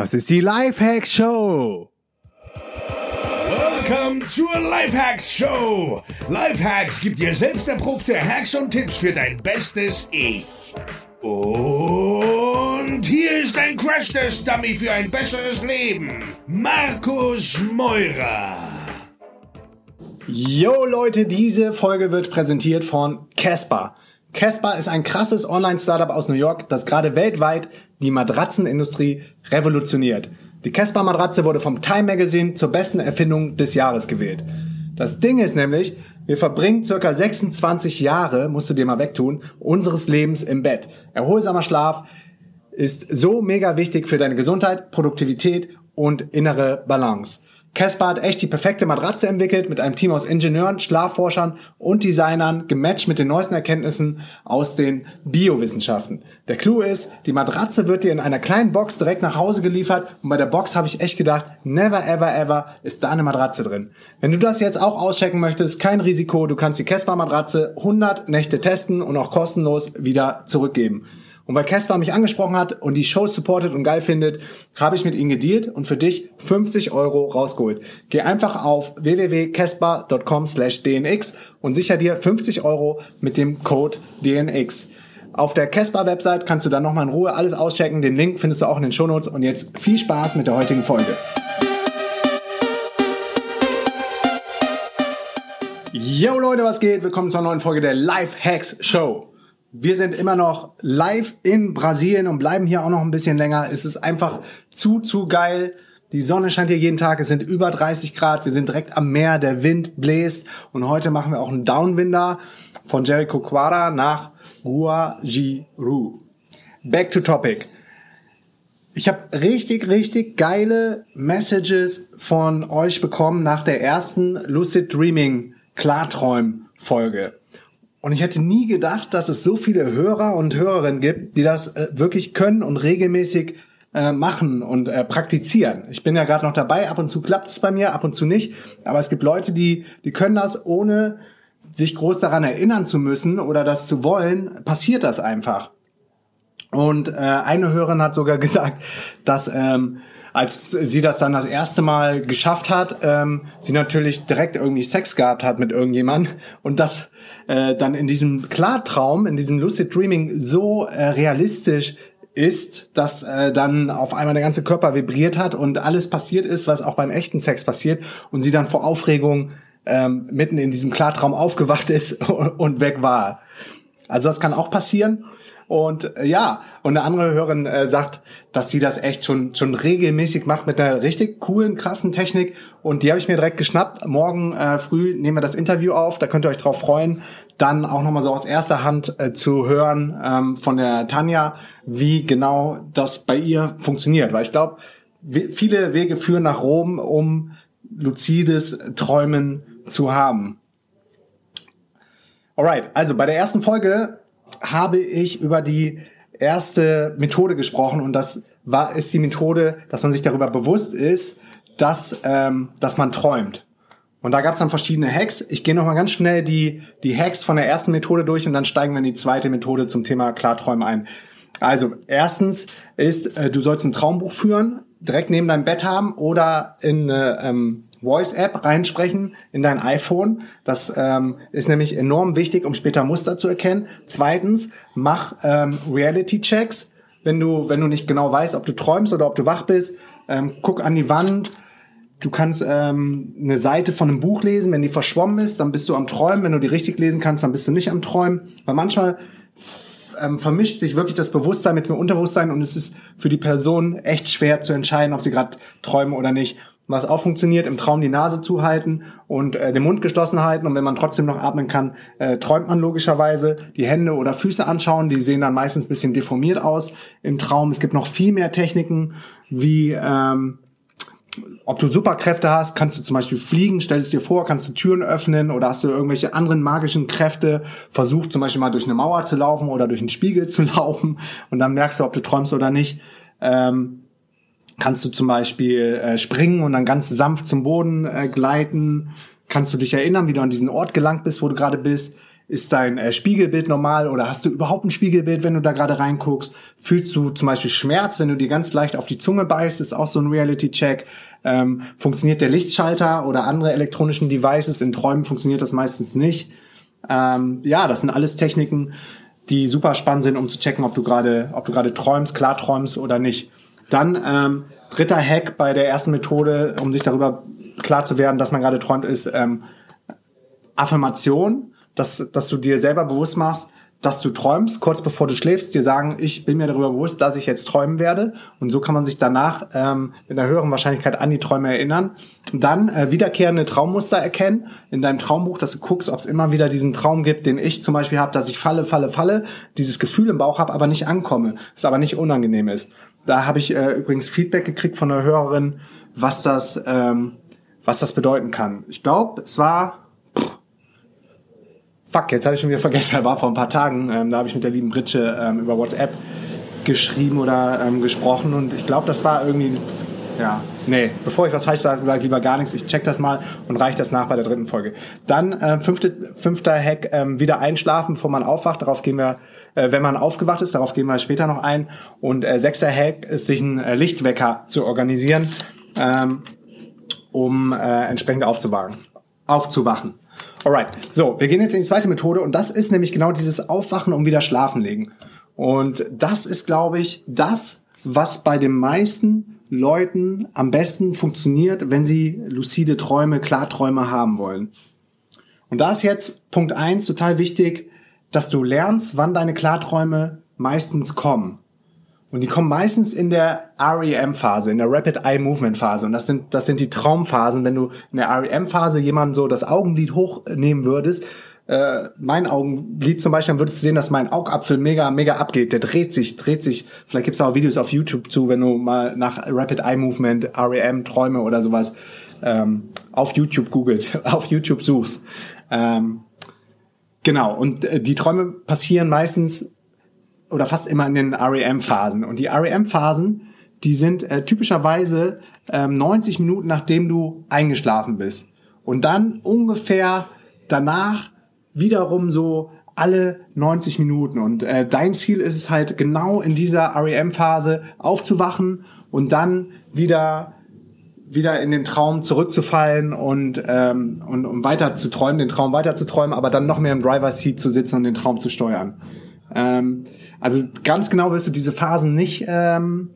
Das ist die Lifehacks Show. Welcome zur Lifehacks Show. Lifehacks gibt dir selbst erprobte Hacks und Tipps für dein bestes Ich. Und hier ist ein Crash-Test-Dummy für ein besseres Leben. Markus Meurer. Yo Leute, diese Folge wird präsentiert von Casper. Casper ist ein krasses Online-Startup aus New York, das gerade weltweit die Matratzenindustrie revolutioniert. Die Casper Matratze wurde vom Time Magazine zur besten Erfindung des Jahres gewählt. Das Ding ist nämlich, wir verbringen circa 26 Jahre, musst du dir mal wegtun, unseres Lebens im Bett. Erholsamer Schlaf ist so mega wichtig für deine Gesundheit, Produktivität und innere Balance. Casper hat echt die perfekte Matratze entwickelt mit einem Team aus Ingenieuren, Schlafforschern und Designern, gematcht mit den neuesten Erkenntnissen aus den Biowissenschaften. Der Clou ist, die Matratze wird dir in einer kleinen Box direkt nach Hause geliefert und bei der Box habe ich echt gedacht, never ever ever ist da eine Matratze drin. Wenn du das jetzt auch auschecken möchtest, kein Risiko, du kannst die Casper Matratze 100 Nächte testen und auch kostenlos wieder zurückgeben. Und weil Casper mich angesprochen hat und die Show supportet und geil findet, habe ich mit ihnen gedealt und für dich 50 Euro rausgeholt. Geh einfach auf www.casper.com slash dnx und sicher dir 50 Euro mit dem Code DNX. Auf der Casper-Website kannst du dann nochmal in Ruhe alles auschecken. Den Link findest du auch in den Shownotes. Und jetzt viel Spaß mit der heutigen Folge. Yo Leute, was geht? Willkommen zur neuen Folge der Life Hacks Show. Wir sind immer noch live in Brasilien und bleiben hier auch noch ein bisschen länger. Es ist einfach zu, zu geil. Die Sonne scheint hier jeden Tag. Es sind über 30 Grad. Wir sind direkt am Meer. Der Wind bläst. Und heute machen wir auch einen Downwinder von Jericho Quara nach Guajiru. Back to topic. Ich habe richtig, richtig geile Messages von euch bekommen nach der ersten Lucid Dreaming Klarträum Folge. Und ich hätte nie gedacht, dass es so viele Hörer und Hörerinnen gibt, die das äh, wirklich können und regelmäßig äh, machen und äh, praktizieren. Ich bin ja gerade noch dabei, ab und zu klappt es bei mir, ab und zu nicht. Aber es gibt Leute, die, die können das ohne sich groß daran erinnern zu müssen oder das zu wollen, passiert das einfach. Und äh, eine Hörerin hat sogar gesagt, dass ähm, als sie das dann das erste Mal geschafft hat, ähm, sie natürlich direkt irgendwie Sex gehabt hat mit irgendjemand und das äh, dann in diesem Klartraum, in diesem Lucid Dreaming so äh, realistisch ist, dass äh, dann auf einmal der ganze Körper vibriert hat und alles passiert ist, was auch beim echten Sex passiert und sie dann vor Aufregung ähm, mitten in diesem Klartraum aufgewacht ist und weg war. Also das kann auch passieren. Und äh, ja, und eine andere Hörerin äh, sagt, dass sie das echt schon schon regelmäßig macht mit einer richtig coolen, krassen Technik. Und die habe ich mir direkt geschnappt. Morgen äh, früh nehmen wir das Interview auf. Da könnt ihr euch drauf freuen, dann auch nochmal so aus erster Hand äh, zu hören ähm, von der Tanja, wie genau das bei ihr funktioniert. Weil ich glaube, viele Wege führen nach Rom, um luzides Träumen zu haben. Alright, also bei der ersten Folge habe ich über die erste Methode gesprochen und das war, ist die Methode, dass man sich darüber bewusst ist, dass, ähm, dass man träumt. Und da gab es dann verschiedene Hacks. Ich gehe nochmal ganz schnell die, die Hacks von der ersten Methode durch und dann steigen wir in die zweite Methode zum Thema Klarträumen ein. Also, erstens ist, äh, du sollst ein Traumbuch führen, direkt neben deinem Bett haben oder in eine ähm, Voice-App reinsprechen in dein iPhone. Das ähm, ist nämlich enorm wichtig, um später Muster zu erkennen. Zweitens, mach ähm, Reality-Checks. Wenn du, wenn du nicht genau weißt, ob du träumst oder ob du wach bist, ähm, guck an die Wand. Du kannst ähm, eine Seite von einem Buch lesen. Wenn die verschwommen ist, dann bist du am Träumen. Wenn du die richtig lesen kannst, dann bist du nicht am Träumen. Weil manchmal ähm, vermischt sich wirklich das Bewusstsein mit dem Unterbewusstsein und es ist für die Person echt schwer zu entscheiden, ob sie gerade träumen oder nicht was auch funktioniert, im Traum die Nase zuhalten und äh, den Mund geschlossen halten. Und wenn man trotzdem noch atmen kann, äh, träumt man logischerweise. Die Hände oder Füße anschauen, die sehen dann meistens bisschen deformiert aus im Traum. Es gibt noch viel mehr Techniken, wie ähm, ob du Superkräfte hast, kannst du zum Beispiel fliegen, stell es dir vor, kannst du Türen öffnen oder hast du irgendwelche anderen magischen Kräfte, versuch zum Beispiel mal durch eine Mauer zu laufen oder durch einen Spiegel zu laufen und dann merkst du, ob du träumst oder nicht. Ähm, kannst du zum Beispiel äh, springen und dann ganz sanft zum Boden äh, gleiten. Kannst du dich erinnern, wie du an diesen Ort gelangt bist, wo du gerade bist. Ist dein äh, Spiegelbild normal oder hast du überhaupt ein Spiegelbild, wenn du da gerade reinguckst? Fühlst du zum Beispiel Schmerz, wenn du dir ganz leicht auf die Zunge beißt? Ist auch so ein Reality-Check. Ähm, funktioniert der Lichtschalter oder andere elektronischen Devices? In Träumen funktioniert das meistens nicht. Ähm, ja, das sind alles Techniken, die super spannend sind, um zu checken, ob du gerade, ob du gerade träumst, klar träumst oder nicht. Dann ähm, dritter Hack bei der ersten Methode, um sich darüber klar zu werden, dass man gerade träumt, ist ähm, Affirmation, dass, dass du dir selber bewusst machst, dass du träumst, kurz bevor du schläfst, dir sagen, ich bin mir darüber bewusst, dass ich jetzt träumen werde. Und so kann man sich danach ähm, mit einer höheren Wahrscheinlichkeit an die Träume erinnern. Dann äh, wiederkehrende Traummuster erkennen in deinem Traumbuch, dass du guckst, ob es immer wieder diesen Traum gibt, den ich zum Beispiel habe, dass ich falle, falle, falle, dieses Gefühl im Bauch habe, aber nicht ankomme, es aber nicht unangenehm ist. Da habe ich äh, übrigens Feedback gekriegt von einer Hörerin, was das, ähm, was das bedeuten kann. Ich glaube, es war Fuck, jetzt habe ich schon wieder vergessen, war vor ein paar Tagen, ähm, da habe ich mit der lieben Britsche ähm, über WhatsApp geschrieben oder ähm, gesprochen und ich glaube, das war irgendwie, ja, nee, bevor ich was falsch sage, sage ich lieber gar nichts, ich check das mal und reiche das nach bei der dritten Folge. Dann äh, fünfte, fünfter Hack, ähm, wieder einschlafen, bevor man aufwacht, darauf gehen wir, äh, wenn man aufgewacht ist, darauf gehen wir später noch ein und äh, sechster Hack ist, sich einen äh, Lichtwecker zu organisieren, ähm, um äh, entsprechend aufzuwachen. aufzuwachen. Alright, so, wir gehen jetzt in die zweite Methode und das ist nämlich genau dieses Aufwachen und wieder schlafen legen. Und das ist, glaube ich, das, was bei den meisten Leuten am besten funktioniert, wenn sie lucide Träume, Klarträume haben wollen. Und da ist jetzt Punkt eins total wichtig, dass du lernst, wann deine Klarträume meistens kommen. Und die kommen meistens in der REM-Phase, in der Rapid Eye Movement Phase. Und das sind, das sind die Traumphasen. Wenn du in der REM-Phase jemanden so das Augenlid hochnehmen würdest, äh, mein Augenlid zum Beispiel, dann würdest du sehen, dass mein Augapfel mega, mega abgeht. Der dreht sich, dreht sich. Vielleicht gibt's auch Videos auf YouTube zu, wenn du mal nach Rapid Eye Movement, REM, Träume oder sowas ähm, auf YouTube googelst, auf YouTube suchst. Ähm, genau. Und äh, die Träume passieren meistens oder fast immer in den REM-Phasen. Und die REM-Phasen, die sind äh, typischerweise ähm, 90 Minuten, nachdem du eingeschlafen bist. Und dann ungefähr danach wiederum so alle 90 Minuten. Und äh, dein Ziel ist es halt genau in dieser REM-Phase aufzuwachen und dann wieder wieder in den Traum zurückzufallen und, ähm, und, und weiter zu träumen, den Traum weiter zu träumen, aber dann noch mehr im Driver Seat zu sitzen und den Traum zu steuern. Ähm, also ganz genau wirst du diese Phasen nicht ähm,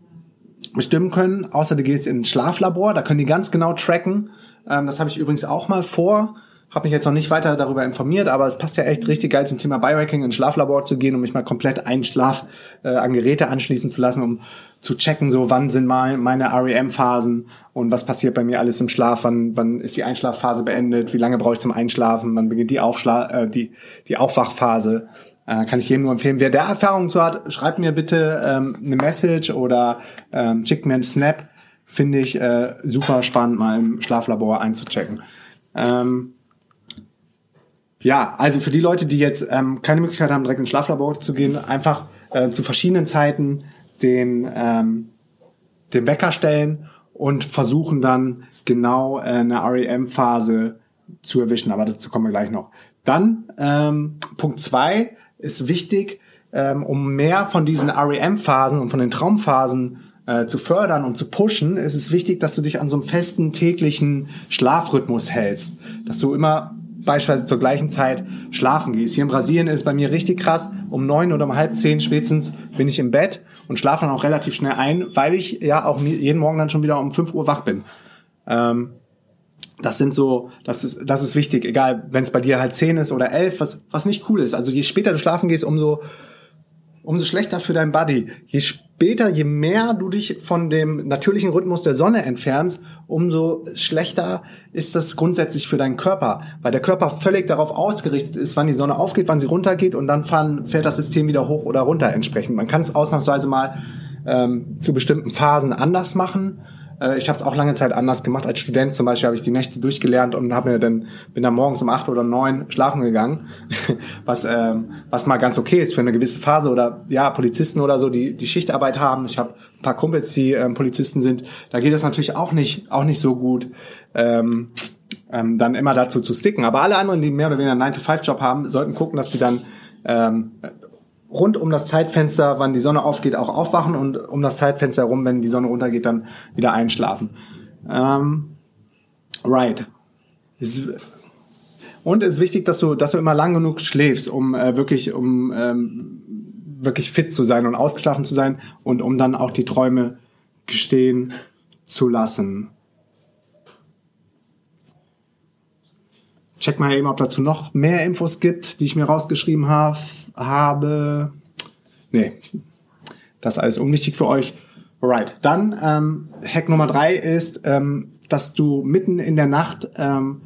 bestimmen können, außer du gehst ins Schlaflabor, da können die ganz genau tracken. Ähm, das habe ich übrigens auch mal vor. Habe mich jetzt noch nicht weiter darüber informiert, aber es passt ja echt richtig geil zum Thema Biohacking ins Schlaflabor zu gehen, um mich mal komplett einen Schlaf äh, an Geräte anschließen zu lassen, um zu checken, so wann sind mal meine REM-Phasen und was passiert bei mir alles im Schlaf, wann, wann ist die Einschlafphase beendet, wie lange brauche ich zum Einschlafen, wann beginnt die, Aufschla äh, die, die Aufwachphase. Äh, kann ich jedem nur empfehlen. Wer der Erfahrung zu hat, schreibt mir bitte ähm, eine Message oder ähm, schickt mir einen Snap. Finde ich äh, super spannend, mal im Schlaflabor einzuchecken. Ähm, ja, also für die Leute, die jetzt ähm, keine Möglichkeit haben, direkt ins Schlaflabor zu gehen, einfach äh, zu verschiedenen Zeiten den, ähm, den Wecker stellen und versuchen dann genau äh, eine REM-Phase zu erwischen. Aber dazu kommen wir gleich noch. Dann ähm, Punkt zwei ist wichtig, ähm, um mehr von diesen REM-Phasen und von den Traumphasen äh, zu fördern und zu pushen, ist es wichtig, dass du dich an so einem festen täglichen Schlafrhythmus hältst. Dass du immer beispielsweise zur gleichen Zeit schlafen gehst. Hier in Brasilien ist es bei mir richtig krass. Um neun oder um halb zehn spätestens bin ich im Bett und schlafe dann auch relativ schnell ein, weil ich ja auch jeden Morgen dann schon wieder um fünf Uhr wach bin. Ähm, das sind so, das ist, das ist wichtig, egal, wenn es bei dir halt zehn ist oder elf, was, was nicht cool ist. Also je später du schlafen gehst, umso, umso schlechter für dein Body. Je später, je mehr du dich von dem natürlichen Rhythmus der Sonne entfernst, umso schlechter ist das grundsätzlich für deinen Körper, weil der Körper völlig darauf ausgerichtet ist, wann die Sonne aufgeht, wann sie runtergeht und dann fahren, fährt das System wieder hoch oder runter entsprechend. Man kann es ausnahmsweise mal ähm, zu bestimmten Phasen anders machen ich habe es auch lange Zeit anders gemacht. Als Student zum Beispiel habe ich die Nächte durchgelernt und habe mir dann bin dann morgens um acht oder neun schlafen gegangen, was ähm, was mal ganz okay ist für eine gewisse Phase oder ja Polizisten oder so, die die Schichtarbeit haben. Ich habe ein paar Kumpels, die ähm, Polizisten sind. Da geht das natürlich auch nicht auch nicht so gut. Ähm, ähm, dann immer dazu zu sticken. Aber alle anderen, die mehr oder weniger einen 9-to-5-Job haben, sollten gucken, dass sie dann ähm, rund um das Zeitfenster, wann die Sonne aufgeht, auch aufwachen und um das Zeitfenster herum, wenn die Sonne runtergeht, dann wieder einschlafen. Ähm, right. Und es ist wichtig, dass du, dass du immer lang genug schläfst, um äh, wirklich, um ähm, wirklich fit zu sein und ausgeschlafen zu sein und um dann auch die Träume gestehen zu lassen. Check mal eben, ob dazu noch mehr Infos gibt, die ich mir rausgeschrieben hab, habe. Nee, das ist alles unwichtig für euch. Alright, dann ähm, Hack Nummer drei ist, ähm, dass du mitten in der Nacht ähm,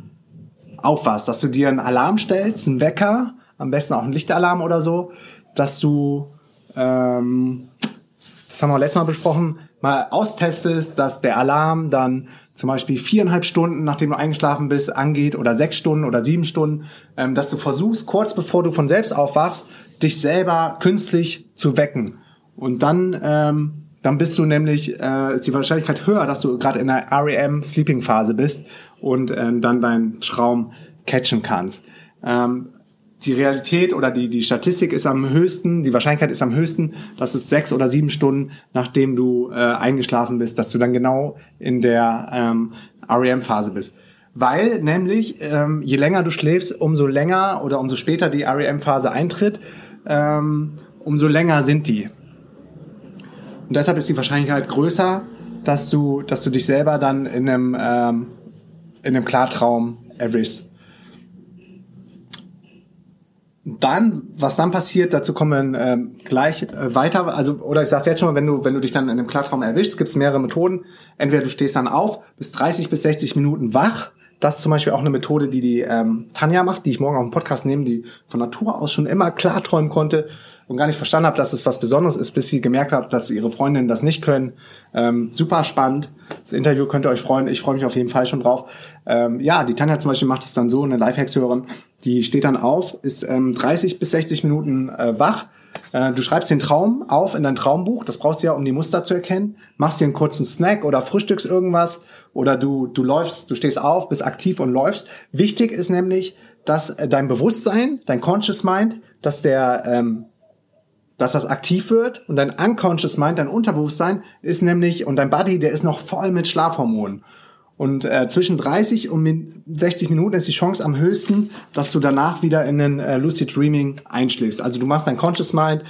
aufwachst, dass du dir einen Alarm stellst, einen Wecker, am besten auch einen Lichtalarm oder so, dass du, ähm, das haben wir letztes Mal besprochen, mal austestest, dass der Alarm dann zum Beispiel viereinhalb Stunden, nachdem du eingeschlafen bist, angeht oder sechs Stunden oder sieben Stunden, ähm, dass du versuchst, kurz bevor du von selbst aufwachst, dich selber künstlich zu wecken. Und dann, ähm, dann bist du nämlich, äh, ist die Wahrscheinlichkeit höher, dass du gerade in der REM Sleeping Phase bist und äh, dann deinen Traum catchen kannst. Ähm, die Realität oder die, die Statistik ist am höchsten, die Wahrscheinlichkeit ist am höchsten, dass es sechs oder sieben Stunden, nachdem du äh, eingeschlafen bist, dass du dann genau in der ähm, REM-Phase bist. Weil nämlich, ähm, je länger du schläfst, umso länger oder umso später die REM-Phase eintritt, ähm, umso länger sind die. Und deshalb ist die Wahrscheinlichkeit größer, dass du, dass du dich selber dann in einem, ähm, in einem Klartraum erwischst. Dann, was dann passiert, dazu kommen wir ähm, gleich äh, weiter. Also, oder ich sag's jetzt schon mal, wenn du, wenn du dich dann in einem Klartraum erwischst, gibt es mehrere Methoden. Entweder du stehst dann auf, bist 30 bis 60 Minuten wach. Das ist zum Beispiel auch eine Methode, die die ähm, Tanja macht, die ich morgen auf dem Podcast nehme, die von Natur aus schon immer klarträumen konnte und gar nicht verstanden habe, dass es was Besonderes ist, bis sie gemerkt hat, dass ihre Freundinnen das nicht können. Ähm, super spannend. Das Interview könnt ihr euch freuen. Ich freue mich auf jeden Fall schon drauf. Ähm, ja, die Tanja zum Beispiel macht es dann so, eine Lifehacks-Hörerin, die steht dann auf, ist ähm, 30 bis 60 Minuten äh, wach. Äh, du schreibst den Traum auf in dein Traumbuch. Das brauchst du ja, um die Muster zu erkennen. Machst dir einen kurzen Snack oder frühstückst irgendwas oder du, du läufst, du stehst auf, bist aktiv und läufst. Wichtig ist nämlich, dass äh, dein Bewusstsein, dein Conscious Mind, dass der ähm, dass das aktiv wird und dein Unconscious Mind, dein Unterbewusstsein ist nämlich und dein Body, der ist noch voll mit Schlafhormonen. Und äh, zwischen 30 und 60 Minuten ist die Chance am höchsten, dass du danach wieder in den äh, Lucid Dreaming einschläfst. Also du machst dein Conscious Mind,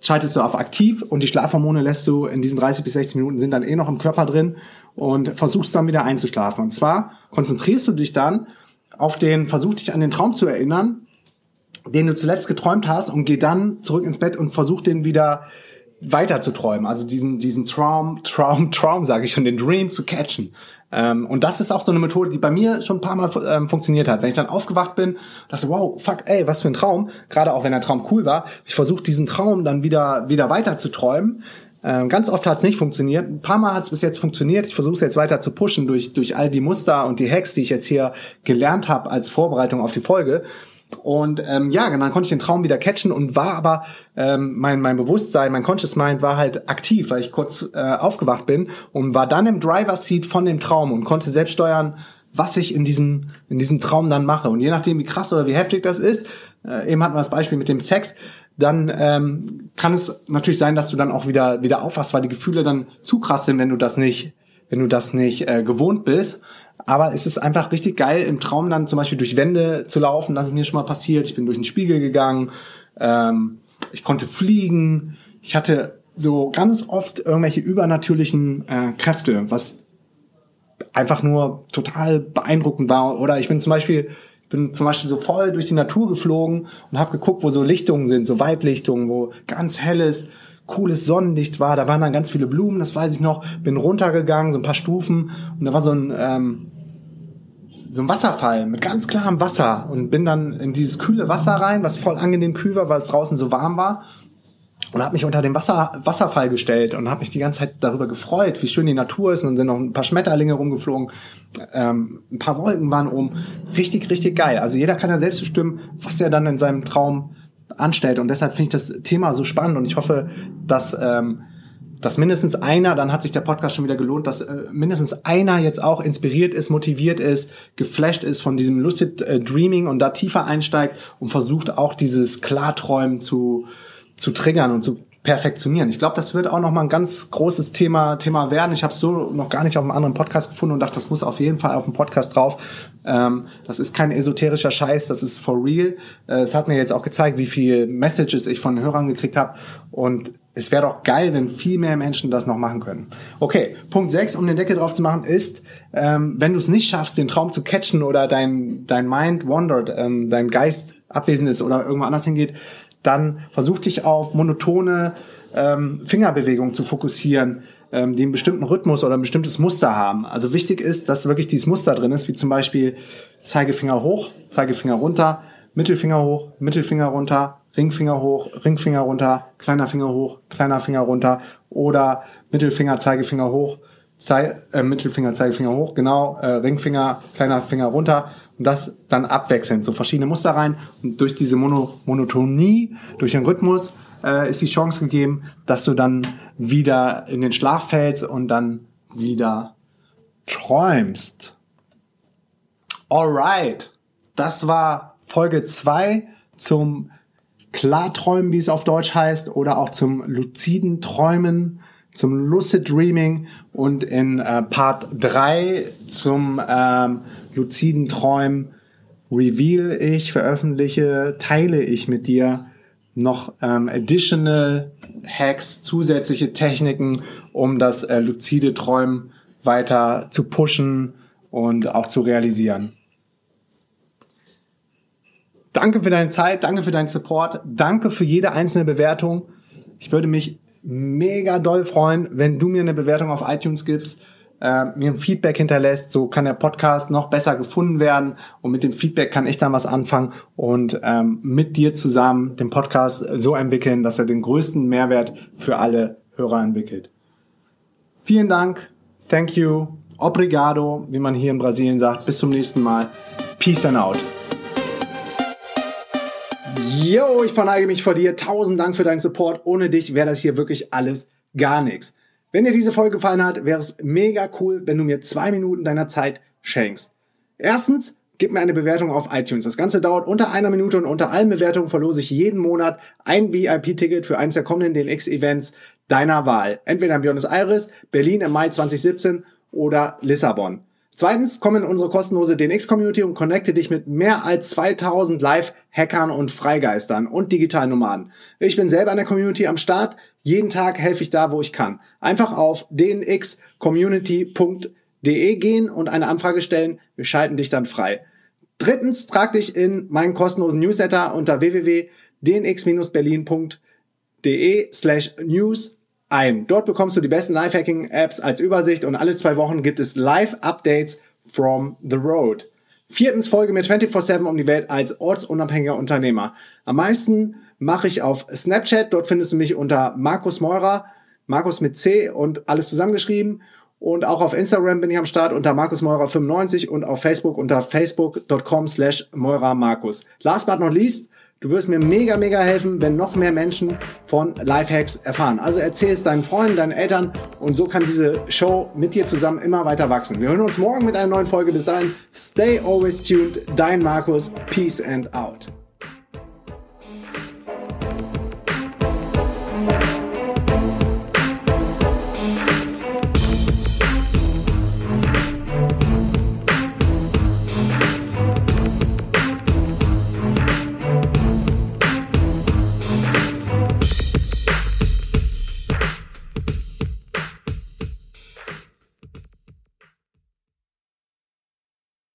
schaltest du auf aktiv und die Schlafhormone lässt du in diesen 30 bis 60 Minuten sind dann eh noch im Körper drin und versuchst dann wieder einzuschlafen. Und zwar konzentrierst du dich dann auf den, versuch dich an den Traum zu erinnern den du zuletzt geträumt hast und geh dann zurück ins Bett und versuch den wieder weiter zu träumen, also diesen diesen Traum, Traum, Traum, sage ich schon, den Dream zu catchen. Ähm, und das ist auch so eine Methode, die bei mir schon ein paar Mal ähm, funktioniert hat. Wenn ich dann aufgewacht bin, dachte, wow, fuck, ey, was für ein Traum. Gerade auch wenn der Traum cool war, ich versuche diesen Traum dann wieder wieder weiter zu träumen. Ähm, ganz oft hat es nicht funktioniert. Ein paar Mal hat es bis jetzt funktioniert. Ich versuche es jetzt weiter zu pushen durch durch all die Muster und die Hacks, die ich jetzt hier gelernt habe als Vorbereitung auf die Folge. Und ähm, ja, dann konnte ich den Traum wieder catchen und war aber ähm, mein mein Bewusstsein, mein Conscious Mind war halt aktiv, weil ich kurz äh, aufgewacht bin und war dann im Driver Seat von dem Traum und konnte selbst steuern, was ich in diesem in diesem Traum dann mache. Und je nachdem, wie krass oder wie heftig das ist, äh, eben hatten wir das Beispiel mit dem Sex, dann ähm, kann es natürlich sein, dass du dann auch wieder wieder aufwachst, weil die Gefühle dann zu krass sind, wenn du das nicht wenn du das nicht äh, gewohnt bist. Aber es ist einfach richtig geil, im Traum dann zum Beispiel durch Wände zu laufen. Das ist mir schon mal passiert. Ich bin durch den Spiegel gegangen. Ähm, ich konnte fliegen. Ich hatte so ganz oft irgendwelche übernatürlichen äh, Kräfte, was einfach nur total beeindruckend war. Oder ich bin zum Beispiel bin zum Beispiel so voll durch die Natur geflogen und habe geguckt, wo so Lichtungen sind, so Waldlichtungen, wo ganz helles, cooles Sonnenlicht war. Da waren dann ganz viele Blumen, das weiß ich noch. Bin runtergegangen, so ein paar Stufen und da war so ein ähm, so ein Wasserfall mit ganz klarem Wasser und bin dann in dieses kühle Wasser rein, was voll angenehm kühl war, weil es draußen so warm war und habe mich unter den Wasser, Wasserfall gestellt und habe mich die ganze Zeit darüber gefreut, wie schön die Natur ist und dann sind noch ein paar Schmetterlinge rumgeflogen, ähm, ein paar Wolken waren oben, richtig, richtig geil. Also jeder kann ja selbst bestimmen, was er dann in seinem Traum anstellt. Und deshalb finde ich das Thema so spannend. Und ich hoffe, dass ähm, dass mindestens einer, dann hat sich der Podcast schon wieder gelohnt, dass äh, mindestens einer jetzt auch inspiriert ist, motiviert ist, geflasht ist von diesem Lucid äh, Dreaming und da tiefer einsteigt und versucht auch dieses Klarträumen zu, zu triggern und zu perfektionieren. Ich glaube, das wird auch noch mal ein ganz großes Thema Thema werden. Ich habe es so noch gar nicht auf einem anderen Podcast gefunden und dachte, das muss auf jeden Fall auf dem Podcast drauf. Ähm, das ist kein esoterischer Scheiß, das ist for real. Äh, es hat mir jetzt auch gezeigt, wie viele Messages ich von Hörern gekriegt habe und es wäre doch geil, wenn viel mehr Menschen das noch machen können. Okay, Punkt 6, um den Deckel drauf zu machen, ist, ähm, wenn du es nicht schaffst, den Traum zu catchen oder dein, dein Mind wandert, ähm, dein Geist abwesend ist oder irgendwo anders hingeht, dann versuch dich auf monotone ähm, Fingerbewegungen zu fokussieren, ähm, die einen bestimmten Rhythmus oder ein bestimmtes Muster haben. Also wichtig ist, dass wirklich dieses Muster drin ist, wie zum Beispiel Zeigefinger hoch, Zeigefinger runter, Mittelfinger hoch, Mittelfinger runter, Ringfinger hoch, Ringfinger runter, kleiner Finger hoch, kleiner Finger runter oder Mittelfinger, Zeigefinger hoch, Zei äh, Mittelfinger, Zeigefinger hoch, genau, äh, Ringfinger, kleiner Finger runter und das dann abwechselnd, so verschiedene Muster rein und durch diese Mono Monotonie, durch den Rhythmus äh, ist die Chance gegeben, dass du dann wieder in den Schlaf fällst und dann wieder träumst. Alright, das war Folge zwei zum Klarträumen, wie es auf Deutsch heißt, oder auch zum luziden Träumen, zum Lucid Dreaming und in äh, Part 3 zum ähm, luziden Träumen reveal ich, veröffentliche, teile ich mit dir noch ähm, additional Hacks, zusätzliche Techniken, um das äh, luzide Träumen weiter zu pushen und auch zu realisieren. Danke für deine Zeit, danke für deinen Support, danke für jede einzelne Bewertung. Ich würde mich mega doll freuen, wenn du mir eine Bewertung auf iTunes gibst, äh, mir ein Feedback hinterlässt. So kann der Podcast noch besser gefunden werden und mit dem Feedback kann ich dann was anfangen und ähm, mit dir zusammen den Podcast so entwickeln, dass er den größten Mehrwert für alle Hörer entwickelt. Vielen Dank, thank you, obrigado, wie man hier in Brasilien sagt. Bis zum nächsten Mal. Peace and out. Yo, ich verneige mich vor dir. Tausend Dank für deinen Support. Ohne dich wäre das hier wirklich alles gar nichts. Wenn dir diese Folge gefallen hat, wäre es mega cool, wenn du mir zwei Minuten deiner Zeit schenkst. Erstens, gib mir eine Bewertung auf iTunes. Das Ganze dauert unter einer Minute und unter allen Bewertungen verlose ich jeden Monat ein VIP-Ticket für eines der kommenden DNX-Events deiner Wahl. Entweder in Buenos Aires, Berlin im Mai 2017 oder Lissabon. Zweitens, komm in unsere kostenlose DNX-Community und connecte dich mit mehr als 2000 Live-Hackern und Freigeistern und Digitalnomaden. Ich bin selber in der Community am Start. Jeden Tag helfe ich da, wo ich kann. Einfach auf dnxcommunity.de gehen und eine Anfrage stellen. Wir schalten dich dann frei. Drittens, trag dich in meinen kostenlosen Newsletter unter www.dnx-berlin.de slash news ein. Dort bekommst du die besten Lifehacking-Apps als Übersicht und alle zwei Wochen gibt es Live-Updates from the road. Viertens folge mir 24-7 um die Welt als ortsunabhängiger Unternehmer. Am meisten mache ich auf Snapchat. Dort findest du mich unter Markus Meurer, Markus mit C und alles zusammengeschrieben. Und auch auf Instagram bin ich am Start unter Markus Meurer 95 und auf Facebook unter facebook.com slash Meurer Markus. Last but not least, Du wirst mir mega, mega helfen, wenn noch mehr Menschen von Lifehacks erfahren. Also erzähl es deinen Freunden, deinen Eltern und so kann diese Show mit dir zusammen immer weiter wachsen. Wir hören uns morgen mit einer neuen Folge. Bis dahin, stay always tuned. Dein Markus. Peace and out.